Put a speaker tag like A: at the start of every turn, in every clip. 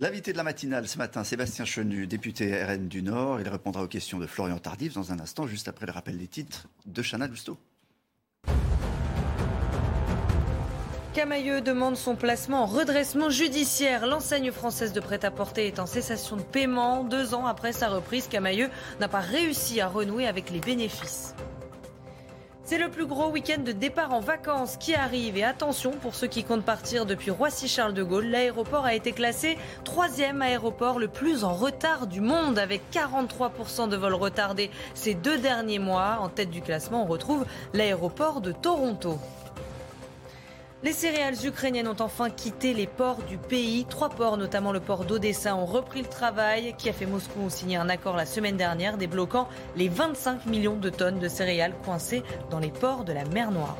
A: L'invité de la matinale ce matin, Sébastien Chenu, député RN du Nord. Il répondra aux questions de Florian Tardif dans un instant, juste après le rappel des titres de Chana Lousteau.
B: Camailleux demande son placement en redressement judiciaire. L'enseigne française de prêt-à-porter est en cessation de paiement. Deux ans après sa reprise, Camailleux n'a pas réussi à renouer avec les bénéfices. C'est le plus gros week-end de départ en vacances qui arrive. Et attention, pour ceux qui comptent partir depuis Roissy-Charles de Gaulle, l'aéroport a été classé troisième aéroport le plus en retard du monde, avec 43% de vols retardés ces deux derniers mois. En tête du classement, on retrouve l'aéroport de Toronto. Les céréales ukrainiennes ont enfin quitté les ports du pays. Trois ports, notamment le port d'Odessa, ont repris le travail. A fait Moscou ont signé un accord la semaine dernière débloquant les 25 millions de tonnes de céréales coincées dans les ports de la mer Noire.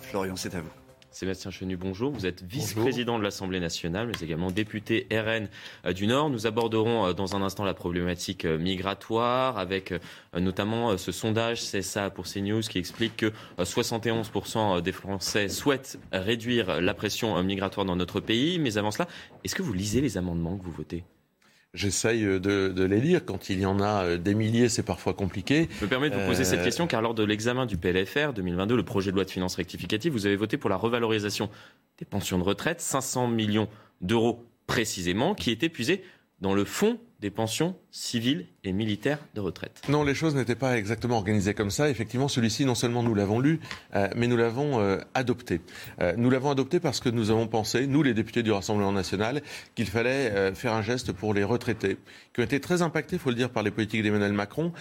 A: Florian, c'est à vous.
C: Sébastien Chenu, bonjour. Vous êtes vice-président de l'Assemblée nationale, mais également député RN euh, du Nord. Nous aborderons euh, dans un instant la problématique euh, migratoire, avec notamment ce sondage CSA pour CNews qui explique que 71% des Français souhaitent réduire la pression migratoire dans notre pays. Mais avant cela, est-ce que vous lisez les amendements que vous votez?
D: J'essaye de, les lire. Quand il y en a euh, des milliers, c'est parfois compliqué.
C: Je me permets de vous poser cette euh, question car lors de l'examen du PLFR 2022, le projet de loi de finances rectificative, vous avez voté pour la revalorisation des pensions de retraite, 500 millions d'euros précisément, qui est épuisé dans le fonds des pensions civiles et militaires de retraite.
D: Non, les choses n'étaient pas exactement organisées comme ça. Effectivement, celui-ci, non seulement nous l'avons lu, euh, mais nous l'avons euh, adopté. Euh, nous l'avons adopté parce que nous avons pensé, nous les députés du Rassemblement national, qu'il fallait faire un geste pour les retraités, qui ont été très impactés, il faut le dire, par les politiques d'Emmanuel Macron.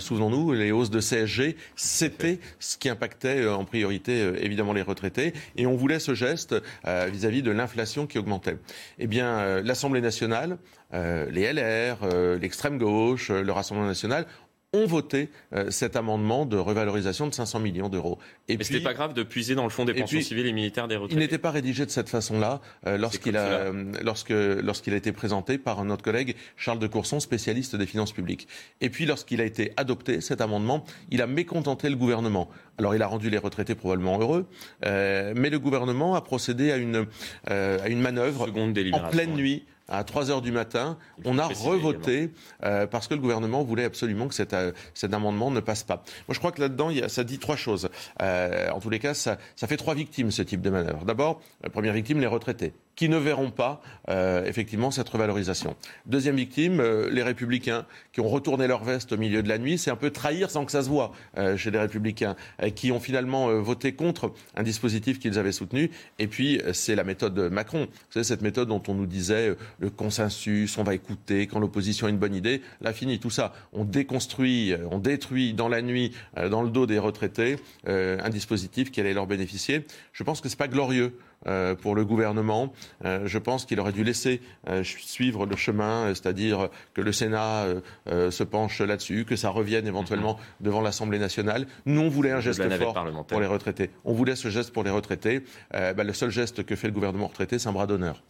D: Souvenons-nous, les hausses de CSG, c'était ce qui impactait en priorité évidemment les retraités, et on voulait ce geste vis-à-vis -vis de l'inflation qui augmentait. Eh bien, l'Assemblée nationale les LR, euh, l'extrême gauche, euh, le Rassemblement national ont voté euh, cet amendement de revalorisation de 500 millions d'euros.
C: Et Mais ce n'était pas grave de puiser dans le fonds des pensions civiles et militaires des retraités.
D: Il n'était pas rédigé de cette façon-là euh, lorsqu'il a, lorsque, lorsqu'il a été présenté par notre collègue Charles de Courson, spécialiste des finances publiques. Et puis lorsqu'il a été adopté, cet amendement, il a mécontenté le gouvernement. Alors il a rendu les retraités probablement heureux, euh, mais le gouvernement a procédé à une, à une manœuvre en pleine nuit à 3 heures du matin, on a revoté euh, parce que le gouvernement voulait absolument que cet, euh, cet amendement ne passe pas. Moi, je crois que là-dedans, ça dit trois choses. Euh, en tous les cas, ça, ça fait trois victimes, ce type de manœuvre. D'abord, la première victime, les retraités qui ne verront pas euh, effectivement cette revalorisation. Deuxième victime, euh, les républicains qui ont retourné leur veste au milieu de la nuit. C'est un peu trahir sans que ça se voit euh, chez les républicains, qui ont finalement voté contre un dispositif qu'ils avaient soutenu. Et puis, c'est la méthode Macron. Vous savez, cette méthode dont on nous disait le consensus, on va écouter quand l'opposition a une bonne idée. Là, fini tout ça. On déconstruit, on détruit dans la nuit, dans le dos des retraités, un dispositif qui allait leur bénéficier. Je pense que c'est pas glorieux euh, pour le gouvernement. Euh, je pense qu'il aurait dû laisser euh, suivre le chemin, c'est-à-dire que le Sénat se penche là-dessus, que ça revienne éventuellement mhm. devant l'Assemblée nationale. Nous, on voulait un geste fort pour les retraités. On voulait ce geste pour les retraités. Bah, le seul geste que fait le gouvernement retraité, c'est un bras d'honneur.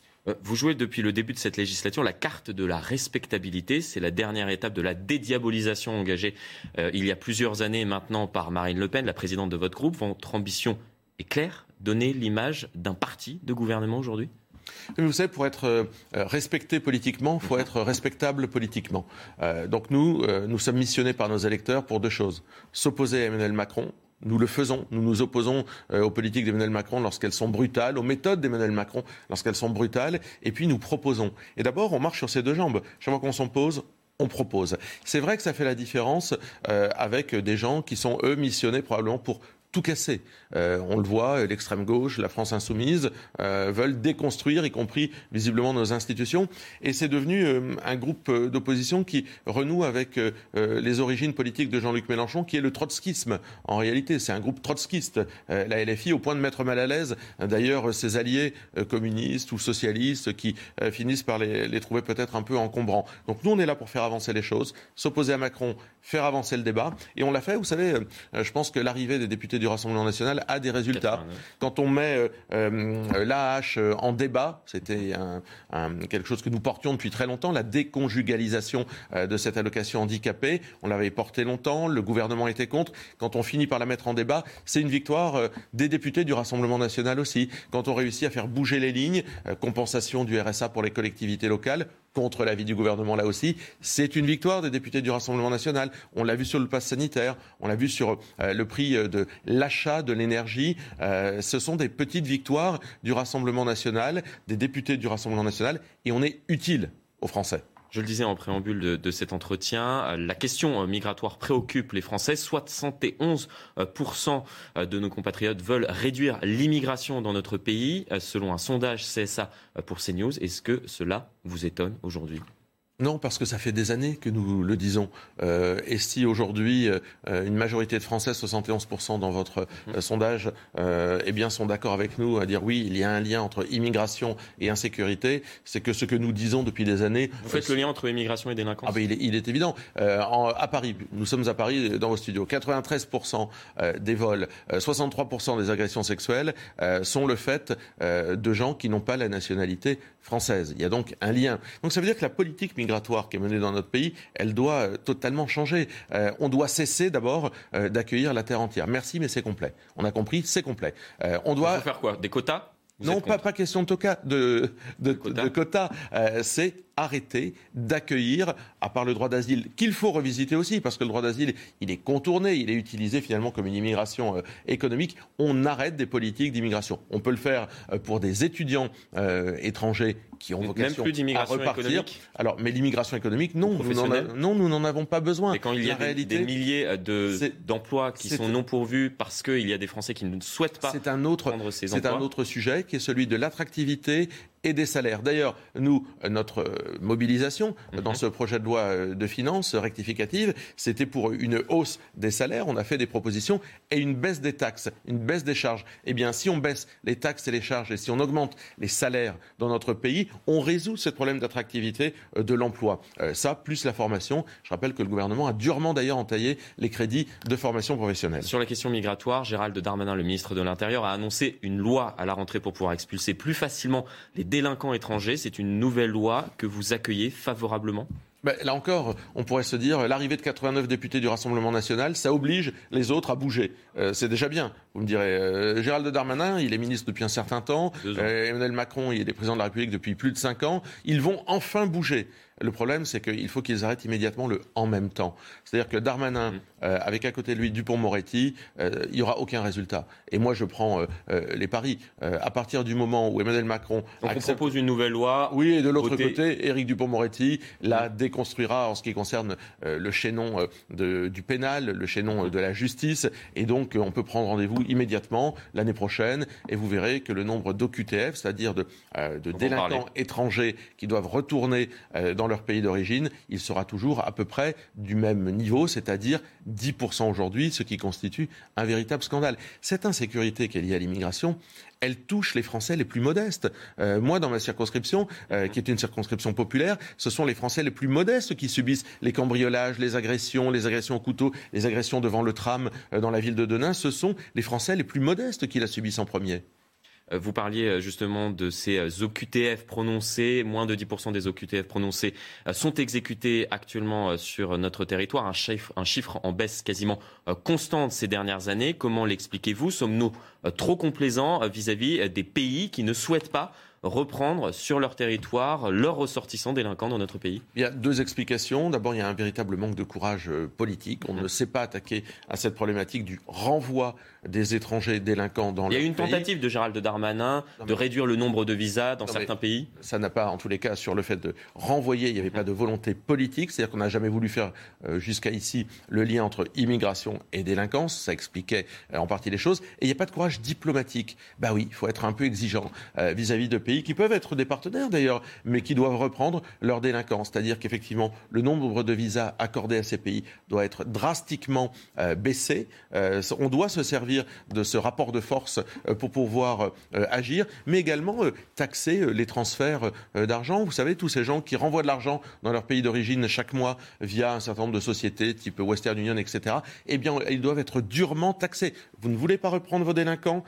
C: Vous jouez depuis le début de cette législature la carte de la respectabilité. C'est la dernière étape de la dédiabolisation engagée il y a plusieurs années maintenant par Marine Le Pen, la présidente de votre groupe. Votre ambition est claire? Donner l'image d'un parti de gouvernement aujourd'hui?
D: Vous savez, pour être euh, respecté politiquement, il faut être respectable politiquement. Euh, donc nous, euh, nous sommes missionnés par nos électeurs pour deux choses. S'opposer à Emmanuel Macron, nous le faisons. Nous nous opposons aux politiques d'Emmanuel Macron lorsqu'elles sont brutales, aux méthodes d'Emmanuel Macron lorsqu'elles sont brutales, et puis nous proposons. Et d'abord, on marche sur ces deux jambes. Chaque fois qu'on s'oppose, on propose. C'est vrai que ça fait la différence avec des gens qui sont, eux, missionnés probablement pour tout casser. Euh, on le voit, l'extrême gauche, la France insoumise euh, veulent déconstruire, y compris visiblement nos institutions. Et c'est devenu euh, un groupe d'opposition qui renoue avec les origines politiques de Jean-Luc Mélenchon, qui est le trotskisme. En réalité, c'est un groupe trotskiste, la LFI, au point de mettre mal à l'aise d'ailleurs ses alliés communistes ou socialistes qui finissent par les, les trouver peut-être un peu encombrants. Donc nous, on est là pour faire avancer les choses, s'opposer à Macron, faire avancer le débat. Et on l'a fait, vous savez, je pense que l'arrivée des députés du Rassemblement national a des résultats. Quand on met euh, euh, l'AH euh, en débat, c'était quelque chose que nous portions depuis très longtemps, la déconjugalisation de cette allocation handicapée. On l'avait porté longtemps, le gouvernement était contre. Quand on finit par la mettre en débat, c'est une victoire des députés du Rassemblement national aussi. Quand on réussit à faire bouger les lignes, compensation du RSA pour les collectivités locales, contre l'avis du gouvernement là aussi. C'est une victoire des députés du Rassemblement national. On l'a vu sur le pass sanitaire, on l'a vu sur euh, le prix euh, de l'achat de l'énergie. Euh, ce sont des petites victoires du Rassemblement national, des députés du Rassemblement national, et on est utile aux Français.
C: Je le disais en préambule de, cet entretien, euh, la question euh, migratoire préoccupe les Français. 71% euh, de nos compatriotes veulent réduire l'immigration dans notre pays, selon un sondage CSA pour CNews. Est-ce que cela vous étonne aujourd'hui?
D: Non, parce que ça fait des années que nous le disons. Euh, et si aujourd'hui euh, une majorité de Français, 71% dans votre euh, sondage, eh bien sont d'accord avec nous à dire oui, il y a un lien entre immigration et insécurité, c'est que ce que nous disons depuis des années.
C: Vous faites le lien entre immigration et délinquance
D: ah ben, il, est, évident. à Paris, nous sommes à Paris dans vos studios. 93% des vols, 63% des agressions sexuelles sont le fait de gens qui n'ont pas la nationalité française. Il y a donc un lien. Donc ça veut dire que la politique migratoire qui est menée dans notre pays, elle doit euh, totalement changer. Euh, on doit cesser d'abord euh, d'accueillir la terre entière. Merci, mais c'est complet. On a compris, c'est complet.
C: on doit faire quoi? Des quotas?
D: Non, pas, pas question de, de, de quotas? c'est arrêter d'accueillir, à part le droit d'asile, qu'il faut revisiter aussi, parce que le droit d'asile, il est contourné, il est utilisé finalement comme une immigration économique. On arrête des politiques d'immigration. On peut le faire pour des étudiants étrangers qui ont vocation
C: plus
D: à
C: repartir. Économique
D: Alors, mais l'immigration économique, non, nous non, nous n'en avons pas besoin.
C: Et quand il y a des, milliers d'emplois qui sont non pourvus parce qu'il y a des Français qui ne souhaitent pas
D: un autre,
C: prendre ces
D: emplois. C'est un autre sujet qui est celui de l'attractivité et des salaires. D'ailleurs, nous, notre euh, mobilisation mhm. dans ce projet de loi euh, de finances rectificative, c'était pour une hausse des salaires. On a fait des propositions et une baisse des taxes, une baisse des charges. Eh bien, si on baisse les taxes et les charges et si on augmente les salaires dans notre pays, on résout ce problème d'attractivité euh, de l'emploi. ça, plus la formation. Je rappelle que le gouvernement a durement d'ailleurs entaillé les crédits de formation professionnelle.
C: Sur la question migratoire, Gérald Darmanin, le ministre de l'Intérieur, a annoncé une loi à la rentrée pour pouvoir expulser plus facilement les délinquants étrangers. C'est une nouvelle loi que vous accueillez favorablement?
D: Ben, là encore, on pourrait se dire, l'arrivée de 89 députés du Rassemblement national, ça oblige les autres à bouger. Euh, c'est déjà bien. Vous me direz, euh, Gérald Darmanin, il est ministre depuis un certain temps. Euh, Emmanuel Macron, il est président de la République depuis plus de cinq ans. Ils vont enfin bouger. Le problème, c'est qu'il faut qu'ils arrêtent immédiatement le en même temps. C'est-à-dire que Darmanin, mmh. euh, avec à côté de lui Dupont-Moretti, euh, il n'y aura aucun résultat. Et moi, je prends euh, les paris. à partir du moment où Emmanuel Macron.
C: Donc on propose une nouvelle loi.
D: Oui, et de l'autre côté, Éric Dupont-Moretti la mmh. déconstruira en ce qui concerne le chaînon du pénal, le chaînon de la justice. Et donc, on peut prendre rendez-vous immédiatement l'année prochaine. Et vous verrez que le nombre d'OQTF, c'est-à-dire de, de délinquants étrangers qui doivent retourner dans leur pays d'origine, il sera toujours à peu près du même niveau, c'est-à-dire 10% aujourd'hui, ce qui constitue un véritable scandale. Cette insécurité qui est liée à l'immigration, elle touche les Français les plus modestes. Euh, moi, dans ma circonscription, euh, qui est une circonscription populaire, ce sont les Français les plus modestes qui subissent les cambriolages, les agressions, les agressions au couteau, les agressions devant le tram euh, dans la ville de Denain. Ce sont les Français les plus modestes qui la subissent en premier.
C: Euh, vous parliez euh, justement de ces euh, OQTF prononcés. Moins de 10% des OQTF prononcés sont exécutés actuellement sur notre territoire. Un chiffre, un chiffre en baisse quasiment constante ces dernières années. Comment l'expliquez-vous? Sommes-nous trop complaisants vis-à-vis des pays qui ne souhaitent pas reprendre sur leur territoire leurs ressortissants délinquants dans notre pays
D: Il y a deux explications. D'abord, il y a un véritable manque de courage euh, politique. On ne sait pas attaquer à cette problématique du renvoi des étrangers délinquants dans
C: le pays.
D: Il
C: y a eu une tentative de Gérald Darmanin de réduire le nombre de visas dans certains pays.
D: Ça n'a pas, en tous les cas, sur le fait de renvoyer, il n'y avait pas de volonté politique. C'est-à-dire qu'on n'a jamais voulu faire euh, jusqu'à ici le lien entre immigration et délinquance. Ça expliquait euh, en partie les choses. Et il n'y a pas de courage diplomatique. Bah oui, il faut être un peu exigeant vis-à-vis -vis de pays qui peuvent être des partenaires d'ailleurs, mais qui doivent reprendre leur délinquance. C'est-à-dire qu'effectivement, le nombre de visas accordés à ces pays doit être drastiquement euh, baissé. Euh, on doit se servir de ce rapport de force euh, pour pouvoir agir, mais également taxer les transferts d'argent. Vous savez, tous ces gens qui renvoient de l'argent dans leur pays d'origine chaque mois via un certain nombre de sociétés type Western Union, etc., eh bien, ils doivent être durement taxés. Vous ne voulez pas reprendre vos délinquants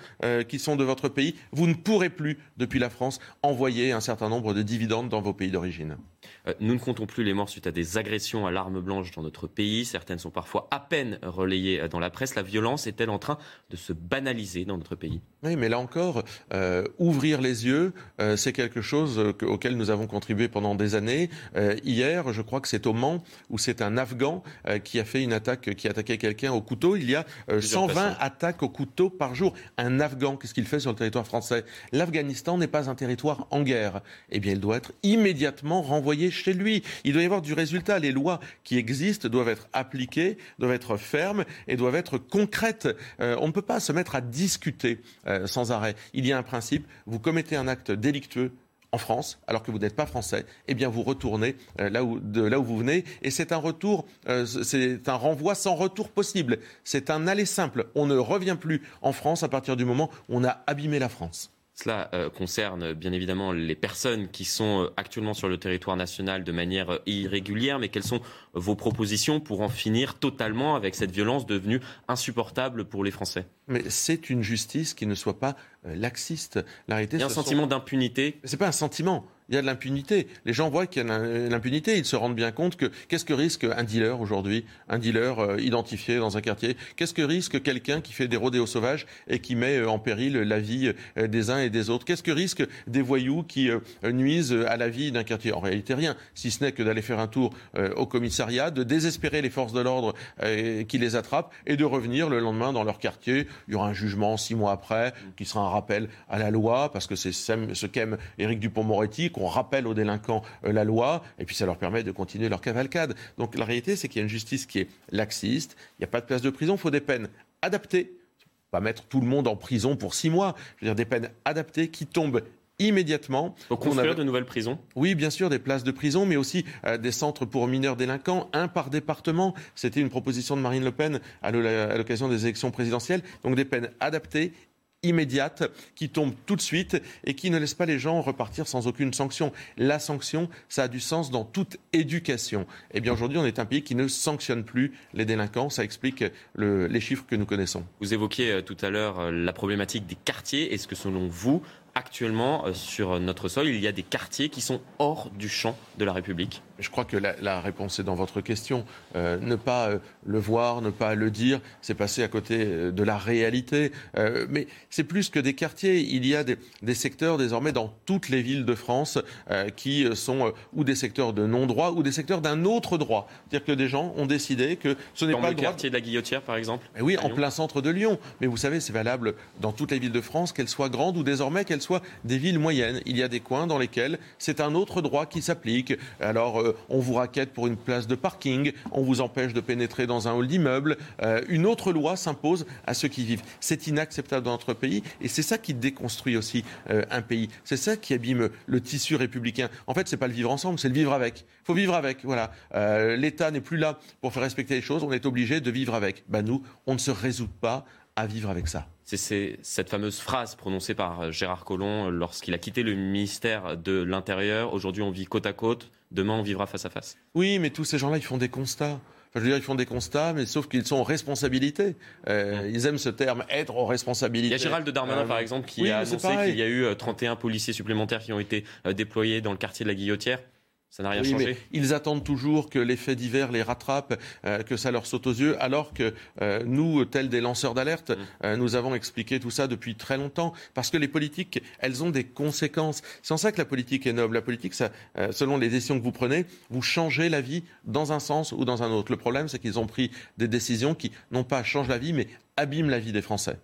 D: qui sont de votre pays, vous ne pourrez plus, depuis la France, envoyer un certain nombre de dividendes dans vos pays d'origine.
C: Euh, nous ne comptons plus les morts suite à des agressions à l'arme blanche dans notre pays. Certaines sont parfois à peine relayées euh, dans la presse. La violence est-elle en train de se banaliser dans notre pays?
D: Oui, mais là encore, euh, ouvrir les yeux, c'est quelque chose auquel nous avons contribué pendant des années. hier, je crois que c'est au Mans, où c'est un Afghan qui a fait une attaque, qui a attaqué quelqu'un au couteau. Il y a 120 attaques au couteau par jour. Un Afghan, qu'est-ce qu'il fait sur le territoire français? L'Afghanistan n'est pas un territoire en guerre. Eh bien, il doit être immédiatement renvoyé chez lui. Il doit y avoir du résultat. Les lois qui existent doivent être appliquées, doivent être fermes et doivent être concrètes. Euh, on ne peut pas se mettre à discuter euh, sans arrêt. Il y a un principe. Vous commettez un acte délictueux, en France, alors que vous n'êtes pas français, eh bien vous retournez euh, là où, de là où vous venez. Et c'est un retour, c'est un renvoi sans retour possible. C'est un aller simple. On ne revient plus en France à partir du moment où on a abîmé la France.
C: Cela euh, concerne bien évidemment les personnes qui sont euh, actuellement sur le territoire national de manière euh, irrégulière, mais quelles sont vos propositions pour en finir totalement avec cette violence devenue insupportable pour les Français?
D: Mais c'est une justice qui ne soit pas laxiste.
C: La Il y a un sentiment d'impunité.
D: C'est pas un sentiment il y a de l'impunité. Les gens voient qu'il y a de l'impunité. Ils se rendent bien compte que qu'est-ce que risque un dealer aujourd'hui, un dealer euh, identifié dans un quartier? Qu'est-ce que risque quelqu'un qui fait des rodéos sauvages et qui met euh, en péril la vie euh, des uns et des autres? Qu'est-ce que risque des voyous qui nuisent à la vie d'un quartier? En réalité, rien. Si ce n'est que d'aller faire un tour au commissariat, de désespérer les forces de l'ordre qui les attrapent et de revenir le lendemain dans leur quartier. Il y aura un jugement six mois après qui sera un rappel à la loi parce que c'est ce qu'aime Éric Dupont-Moretti on rappelle aux délinquants euh, la loi, et puis ça leur permet de continuer leur cavalcade. Donc la réalité, c'est qu'il y a une justice qui est laxiste, il n'y a pas de place de prison, il faut des peines adaptées. Pas mettre tout le monde en prison pour six mois. Je veux dire, des peines adaptées qui tombent immédiatement.
C: Pour construire de nouvelles prisons
D: Oui, bien sûr, des places de prison, mais aussi euh, des centres pour mineurs délinquants, un par département. C'était une proposition de Marine Le Pen à l'occasion des élections présidentielles. Donc des peines adaptées, immédiate qui tombe tout de suite et qui ne laisse pas les gens repartir sans aucune sanction. La sanction, ça a du sens dans toute éducation. Eh bien aujourd'hui, on est un pays qui ne sanctionne plus les délinquants. Ça explique les chiffres que nous connaissons.
C: Vous évoquiez euh, tout à l'heure euh, la problématique des quartiers. Est-ce que selon vous, actuellement euh, sur notre sol, il y a des quartiers qui sont hors du champ de la République
D: Je crois que la, réponse est dans votre question. Euh, ne pas euh, le voir, ne pas le dire, c'est passer à côté de la réalité. mais c'est plus que des quartiers. Il y a des, secteurs désormais dans toutes les villes de France qui sont ou des secteurs de non-droit ou des secteurs d'un autre droit. C'est-à-dire que des gens ont décidé que ce n'est pas
C: le, quartier de la Guillotière, par exemple.
D: Eh oui, en plein centre de Lyon. Mais vous savez, c'est valable dans toutes les villes de France, qu'elles soient grandes ou désormais qu'elles soient des villes moyennes. Il y a des coins dans lesquels c'est un autre droit qui s'applique. Alors, euh, on vous raquette pour une place de parking, on vous empêche de pénétrer dans un hall d'immeuble. Euh, une autre loi s'impose à ceux qui vivent. C'est inacceptable dans notre pays et c'est ça qui déconstruit aussi euh, un pays. C'est ça qui abîme le tissu républicain. En fait, c'est pas le vivre ensemble, c'est le vivre avec. Il faut vivre avec. Voilà. L'État n'est plus là pour faire respecter les choses. On est obligé de vivre avec. Ben nous, on ne se résout pas à vivre avec ça.
C: C'est cette fameuse phrase prononcée par euh, Gérard Collomb lorsqu'il a quitté le ministère de l'Intérieur. Aujourd'hui, on vit côte à côte. Demain, on vivra face à face.
D: Oui, mais tous ces gens-là, ils font des constats. je veux dire, ils font des constats, mais sauf qu'ils sont en responsabilité. Euh, ils aiment ce terme, être en responsabilité.
C: Il y a Gérald Darmanin, par exemple, qui a annoncé qu'il y a eu 31 euh, policiers supplémentaires qui ont été déployés dans le quartier de la Guillotière. Ça n'a rien changé.
D: ils attendent toujours que l'effet divers les rattrape, euh, que ça leur saute aux yeux, alors que euh, nous, tels des lanceurs d'alerte, mm. euh, nous avons expliqué tout ça depuis très longtemps. Parce que les politiques, elles ont des conséquences. C'est en ça que la politique est noble. La politique, ça, selon les décisions que vous prenez, vous changez la vie dans un sens ou dans un autre. Le problème, c'est qu'ils ont pris des décisions qui, non pas changent la vie, mais abîment la vie des Français.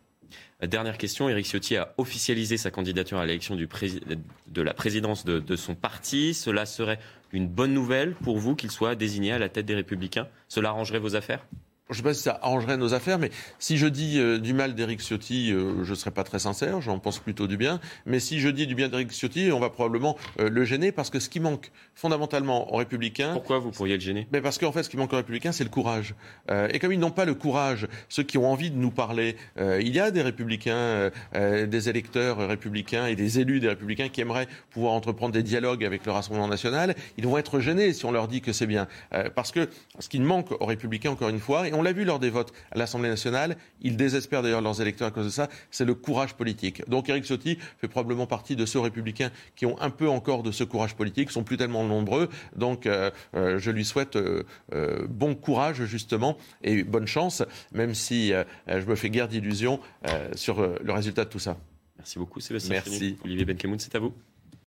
C: Dernière question, Éric Ciotti a officialisé sa candidature à l'élection de la présidence de, son parti. Cela serait une bonne nouvelle pour vous qu'il soit désigné à la tête des Républicains? Cela arrangerait vos affaires?
D: Je ne sais pas si ça arrangerait nos affaires, mais si je dis euh, du mal d'Éric Ciotti, euh, je ne serai pas très sincère, j'en pense plutôt du bien. Mais si je dis du bien d'Éric Ciotti, on va probablement euh, le gêner, parce que ce qui manque fondamentalement aux Républicains...
C: Pourquoi vous pourriez le gêner?
D: Mais Parce qu'en fait, ce qui manque aux Républicains, c'est le courage. et comme ils n'ont pas le courage, ceux qui ont envie de nous parler, il y a des Républicains, des électeurs républicains et des élus des Républicains qui aimeraient pouvoir entreprendre des dialogues avec le Rassemblement national. Ils vont être gênés si on leur dit que c'est bien. parce que ce qui manque aux Républicains, encore une fois, on l'a vu lors des votes à l'Assemblée nationale, ils désespèrent d'ailleurs leurs électeurs à cause de ça, c'est le courage politique. Donc Éric Ciotti fait probablement partie de ceux républicains qui ont un peu encore de ce courage politique, sont plus tellement nombreux, donc euh, euh, je lui souhaite euh, bon courage justement et bonne chance, même si je me fais guère d'illusions sur le résultat de tout ça.
C: Merci beaucoup Sébastien.
D: Merci.
C: Olivier Benkemoun, c'est à vous.